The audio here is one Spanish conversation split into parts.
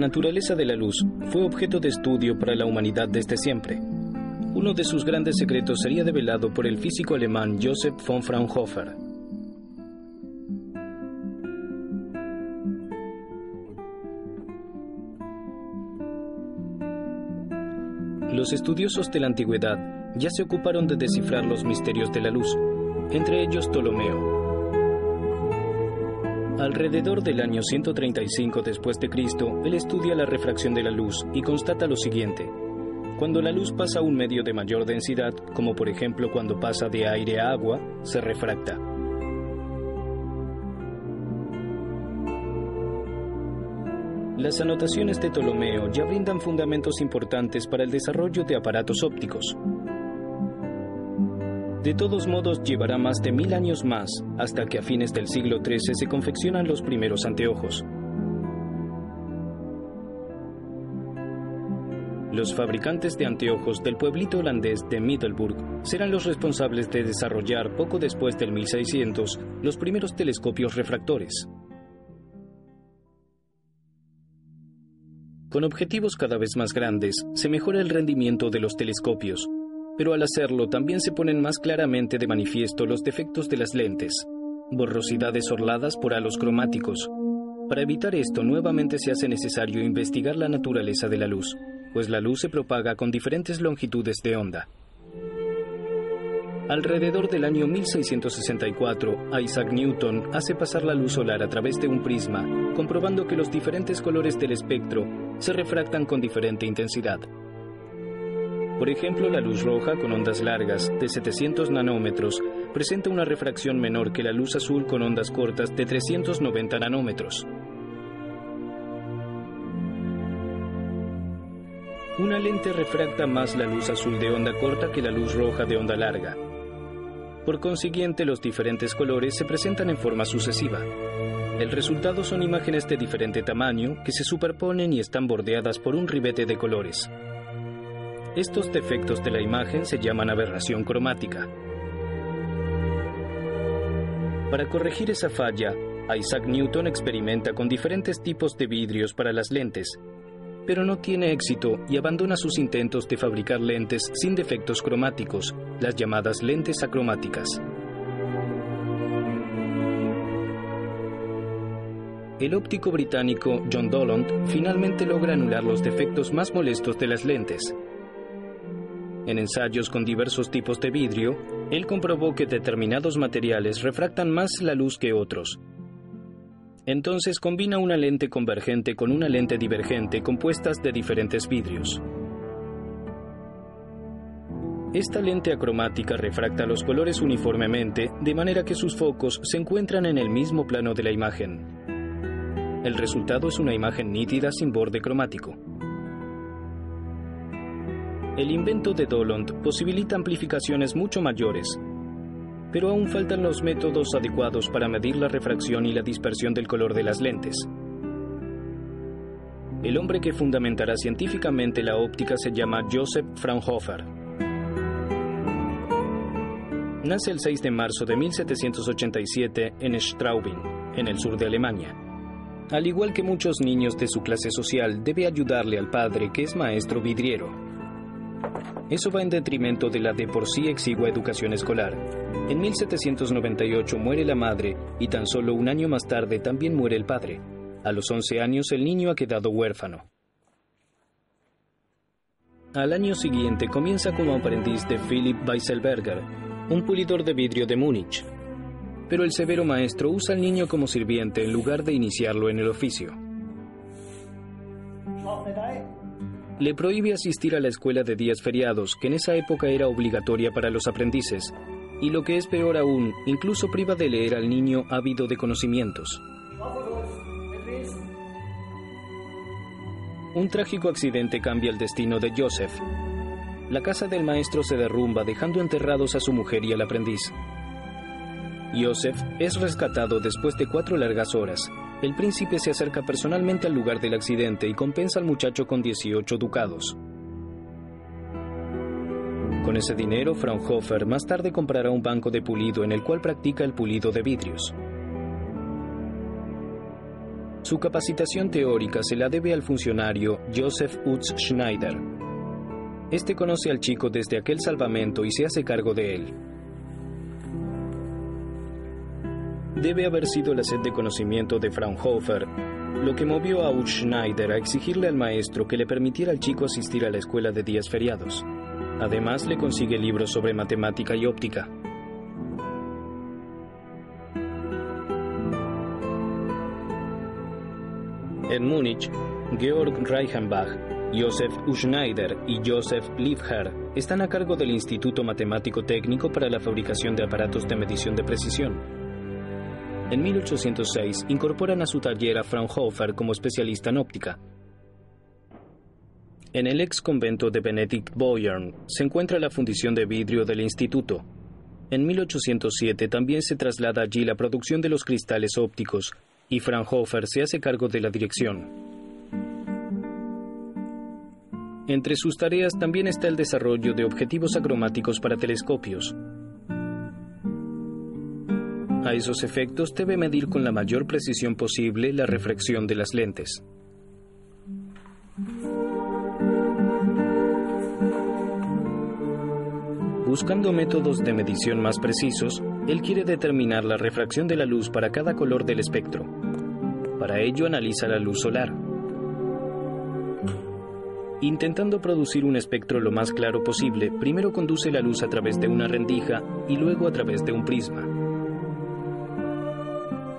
naturaleza de la luz fue objeto de estudio para la humanidad desde siempre. Uno de sus grandes secretos sería develado por el físico alemán Joseph von Fraunhofer. Los estudiosos de la antigüedad ya se ocuparon de descifrar los misterios de la luz, entre ellos Ptolomeo. Alrededor del año 135 después de Cristo, él estudia la refracción de la luz y constata lo siguiente: cuando la luz pasa a un medio de mayor densidad, como por ejemplo cuando pasa de aire a agua, se refracta. Las anotaciones de Ptolomeo ya brindan fundamentos importantes para el desarrollo de aparatos ópticos. De todos modos, llevará más de mil años más hasta que a fines del siglo XIII se confeccionan los primeros anteojos. Los fabricantes de anteojos del pueblito holandés de Middelburg serán los responsables de desarrollar poco después del 1600 los primeros telescopios refractores. Con objetivos cada vez más grandes, se mejora el rendimiento de los telescopios, pero al hacerlo también se ponen más claramente de manifiesto los defectos de las lentes, borrosidades orladas por halos cromáticos. Para evitar esto, nuevamente se hace necesario investigar la naturaleza de la luz, pues la luz se propaga con diferentes longitudes de onda. Alrededor del año 1664, Isaac Newton hace pasar la luz solar a través de un prisma, comprobando que los diferentes colores del espectro se refractan con diferente intensidad. Por ejemplo, la luz roja con ondas largas de 700 nanómetros presenta una refracción menor que la luz azul con ondas cortas de 390 nanómetros. Una lente refracta más la luz azul de onda corta que la luz roja de onda larga. Por consiguiente, los diferentes colores se presentan en forma sucesiva. El resultado son imágenes de diferente tamaño que se superponen y están bordeadas por un ribete de colores. Estos defectos de la imagen se llaman aberración cromática. Para corregir esa falla, Isaac Newton experimenta con diferentes tipos de vidrios para las lentes, pero no tiene éxito y abandona sus intentos de fabricar lentes sin defectos cromáticos, las llamadas lentes acromáticas. El óptico británico John Dollond finalmente logra anular los defectos más molestos de las lentes. En ensayos con diversos tipos de vidrio, él comprobó que determinados materiales refractan más la luz que otros, entonces combina una lente convergente con una lente divergente compuestas de diferentes vidrios. Esta lente acromática refracta los colores uniformemente de manera que sus focos se encuentran en el mismo plano de la imagen. El resultado es una imagen nítida sin borde cromático. El invento de Dollond posibilita amplificaciones mucho mayores, pero aún faltan los métodos adecuados para medir la refracción y la dispersión del color de las lentes. El hombre que fundamentará científicamente la óptica se llama Joseph Fraunhofer. Nace el 6 de marzo de 1787 en Straubing, en el sur de Alemania. Al igual que muchos niños de su clase social, debe ayudarle al padre que es maestro vidriero. Eso va en detrimento de la de por sí exigua educación escolar. En 1798 muere la madre y tan solo un año más tarde también muere el padre. A los 11 años el niño ha quedado huérfano. Al año siguiente comienza como aprendiz de Philipp Weisselberger, un pulidor de vidrio de Múnich. Pero el severo maestro usa al niño como sirviente en lugar de iniciarlo en el oficio. Le prohíbe asistir a la escuela de días feriados, que en esa época era obligatoria para los aprendices, y lo que es peor aún, incluso priva de leer al niño ávido de conocimientos. Un trágico accidente cambia el destino de Joseph. La casa del maestro se derrumba dejando enterrados a su mujer y al aprendiz. Joseph es rescatado después de cuatro largas horas. El príncipe se acerca personalmente al lugar del accidente y compensa al muchacho con 18 ducados. Con ese dinero, Fraunhofer más tarde comprará un banco de pulido en el cual practica el pulido de vidrios. Su capacitación teórica se la debe al funcionario Joseph Utz Schneider. Este conoce al chico desde aquel salvamento y se hace cargo de él. Debe haber sido la sed de conocimiento de Fraunhofer lo que movió a Schneider a exigirle al maestro que le permitiera al chico asistir a la escuela de días feriados. Además, le consigue libros sobre matemática y óptica. En Múnich, Georg Reichenbach, Josef Uschneider y Josef Liebherr están a cargo del Instituto Matemático Técnico para la fabricación de aparatos de medición de precisión. En 1806 incorporan a su taller a Fraunhofer como especialista en óptica. En el ex convento de Benedict Boyern se encuentra la fundición de vidrio del instituto. En 1807 también se traslada allí la producción de los cristales ópticos y Fraunhofer se hace cargo de la dirección. Entre sus tareas también está el desarrollo de objetivos acromáticos para telescopios. A esos efectos debe medir con la mayor precisión posible la refracción de las lentes. Buscando métodos de medición más precisos, él quiere determinar la refracción de la luz para cada color del espectro. Para ello analiza la luz solar. Intentando producir un espectro lo más claro posible, primero conduce la luz a través de una rendija y luego a través de un prisma.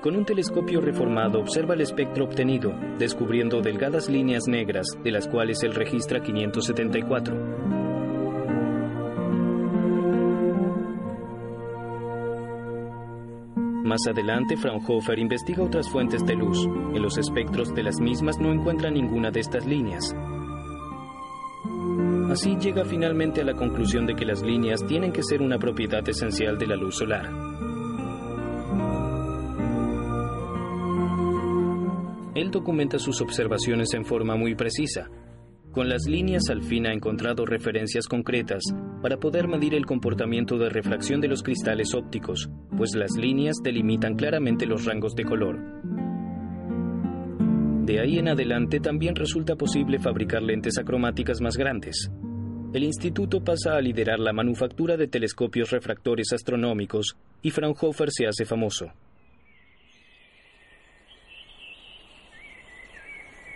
Con un telescopio reformado observa el espectro obtenido, descubriendo delgadas líneas negras, de las cuales él registra 574. Más adelante, Fraunhofer investiga otras fuentes de luz. En los espectros de las mismas no encuentra ninguna de estas líneas. Así llega finalmente a la conclusión de que las líneas tienen que ser una propiedad esencial de la luz solar. Documenta sus observaciones en forma muy precisa, con las líneas al fin ha encontrado referencias concretas para poder medir el comportamiento de refracción de los cristales ópticos, pues las líneas delimitan claramente los rangos de color. De ahí en adelante también resulta posible fabricar lentes acromáticas más grandes. El instituto pasa a liderar la manufactura de telescopios refractores astronómicos y Fraunhofer se hace famoso.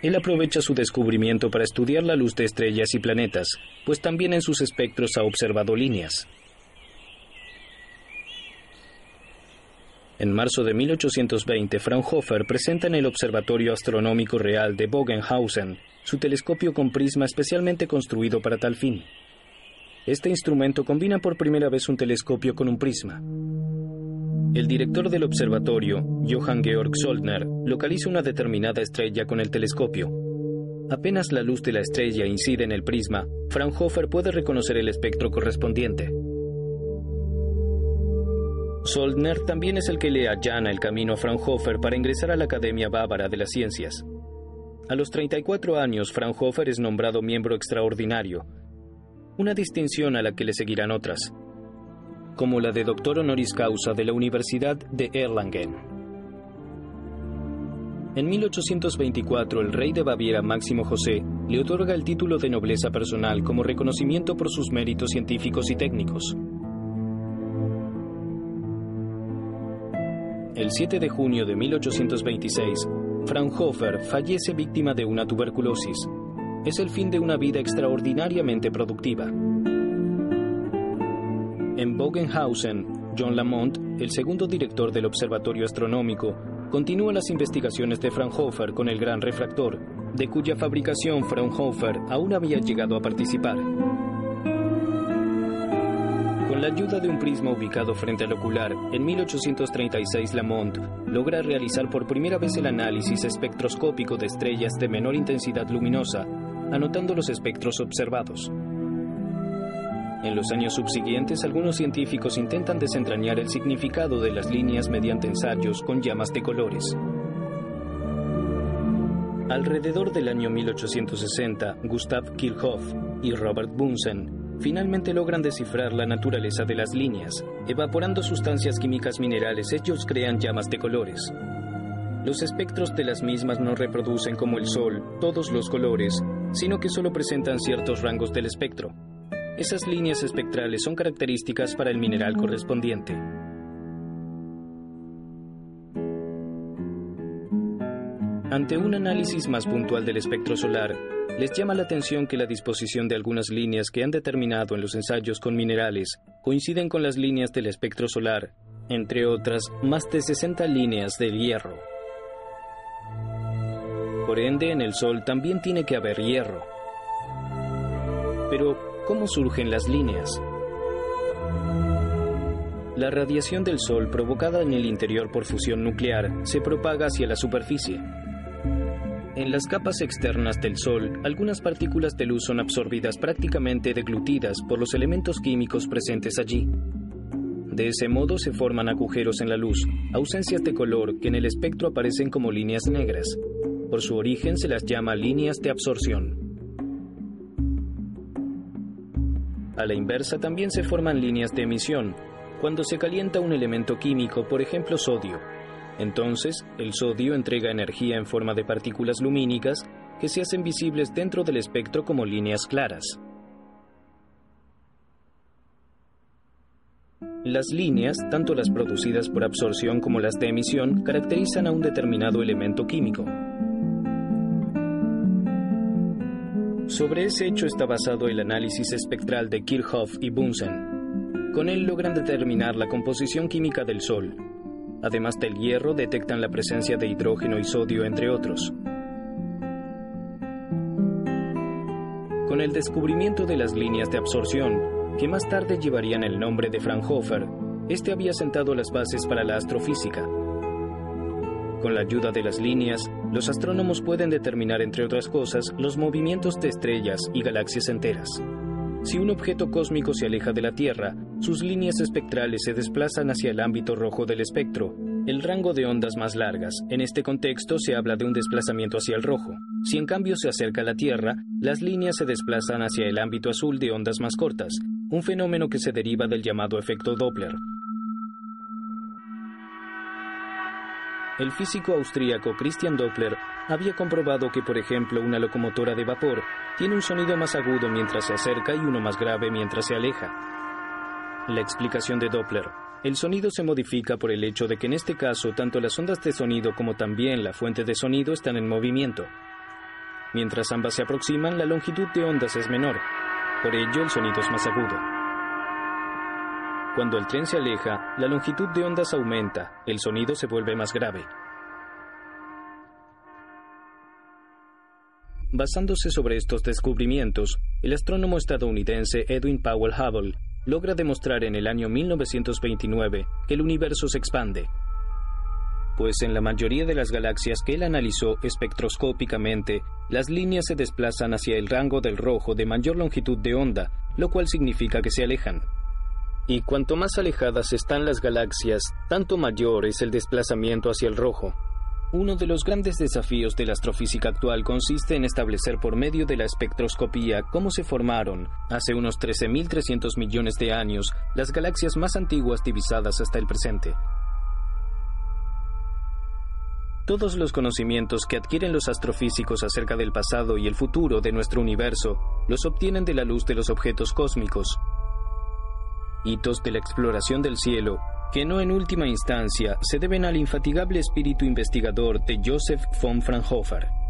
Él aprovecha su descubrimiento para estudiar la luz de estrellas y planetas, pues también en sus espectros ha observado líneas. En marzo de 1820, Fraunhofer presenta en el Observatorio Astronómico Real de Bogenhausen su telescopio con prisma especialmente construido para tal fin. Este instrumento combina por primera vez un telescopio con un prisma. El director del observatorio, Johann Georg Soldner, localiza una determinada estrella con el telescopio. Apenas la luz de la estrella incide en el prisma, Fraunhofer puede reconocer el espectro correspondiente. Soldner también es el que le allana el camino a Fraunhofer para ingresar a la Academia Bávara de las Ciencias. A los 34 años, Fraunhofer es nombrado miembro extraordinario, una distinción a la que le seguirán otras como la de doctor honoris causa de la Universidad de Erlangen. En 1824, el rey de Baviera Máximo José le otorga el título de nobleza personal como reconocimiento por sus méritos científicos y técnicos. El 7 de junio de 1826, Fraunhofer fallece víctima de una tuberculosis. Es el fin de una vida extraordinariamente productiva. En Bogenhausen, John Lamont, el segundo director del Observatorio Astronómico, continúa las investigaciones de Fraunhofer con el gran refractor de cuya fabricación Fraunhofer aún había llegado a participar. Con la ayuda de un prisma ubicado frente al ocular, en 1836 Lamont logra realizar por primera vez el análisis espectroscópico de estrellas de menor intensidad luminosa, anotando los espectros observados. En los años subsiguientes, algunos científicos intentan desentrañar el significado de las líneas mediante ensayos con llamas de colores. Alrededor del año 1860, Gustav Kirchhoff y Robert Bunsen finalmente logran descifrar la naturaleza de las líneas. Evaporando sustancias químicas minerales, ellos crean llamas de colores. Los espectros de las mismas no reproducen como el Sol todos los colores, sino que solo presentan ciertos rangos del espectro. Esas líneas espectrales son características para el mineral correspondiente. Ante un análisis más puntual del espectro solar, les llama la atención que la disposición de algunas líneas que han determinado en los ensayos con minerales coinciden con las líneas del espectro solar, entre otras, más de 60 líneas del hierro. Por ende, en el Sol también tiene que haber hierro. Pero, ¿cómo surgen las líneas? La radiación del Sol provocada en el interior por fusión nuclear se propaga hacia la superficie. En las capas externas del Sol, algunas partículas de luz son absorbidas prácticamente deglutidas por los elementos químicos presentes allí. De ese modo se forman agujeros en la luz, ausencias de color que en el espectro aparecen como líneas negras. Por su origen se las llama líneas de absorción. A la inversa también se forman líneas de emisión, cuando se calienta un elemento químico, por ejemplo sodio, entonces, el sodio entrega energía en forma de partículas lumínicas que se hacen visibles dentro del espectro como líneas claras. Las líneas, tanto las producidas por absorción como las de emisión, caracterizan a un determinado elemento químico. Sobre ese hecho está basado el análisis espectral de Kirchhoff y Bunsen. Con él logran determinar la composición química del Sol, Además del hierro, detectan la presencia de hidrógeno y sodio, entre otros. Con el descubrimiento de las líneas de absorción, que más tarde llevarían el nombre de Fraunhofer, este había sentado las bases para la astrofísica. Con la ayuda de las líneas, los astrónomos pueden determinar, entre otras cosas, los movimientos de estrellas y galaxias enteras. Si un objeto cósmico se aleja de la Tierra, sus líneas espectrales se desplazan hacia el ámbito rojo del espectro, el rango de ondas más largas. En este contexto se habla de un desplazamiento hacia el rojo. Si en cambio se acerca a la Tierra, las líneas se desplazan hacia el ámbito azul de ondas más cortas, un fenómeno que se deriva del llamado efecto Doppler. El físico austríaco Christian Doppler había comprobado que, por ejemplo, una locomotora de vapor tiene un sonido más agudo mientras se acerca y uno más grave mientras se aleja. La explicación de Doppler. El sonido se modifica por el hecho de que en este caso tanto las ondas de sonido como también la fuente de sonido están en movimiento. Mientras ambas se aproximan, la longitud de ondas es menor. Por ello, el sonido es más agudo. Cuando el tren se aleja, la longitud de ondas aumenta, el sonido se vuelve más grave. Basándose sobre estos descubrimientos, el astrónomo estadounidense Edwin Powell Hubble logra demostrar en el año 1929 que el universo se expande, pues en la mayoría de las galaxias que él analizó espectroscópicamente, las líneas se desplazan hacia el rango del rojo de mayor longitud de onda, lo cual significa que se alejan. Y cuanto más alejadas están las galaxias, tanto mayor es el desplazamiento hacia el rojo. Uno de los grandes desafíos de la astrofísica actual consiste en establecer por medio de la espectroscopía cómo se formaron, hace unos 13.300 millones de años, las galaxias más antiguas divisadas hasta el presente. Todos los conocimientos que adquieren los astrofísicos acerca del pasado y el futuro de nuestro universo los obtienen de la luz de los objetos cósmicos, hitos de la exploración del cielo, que no en última instancia se deben al infatigable espíritu investigador de Joseph von Fraunhofer.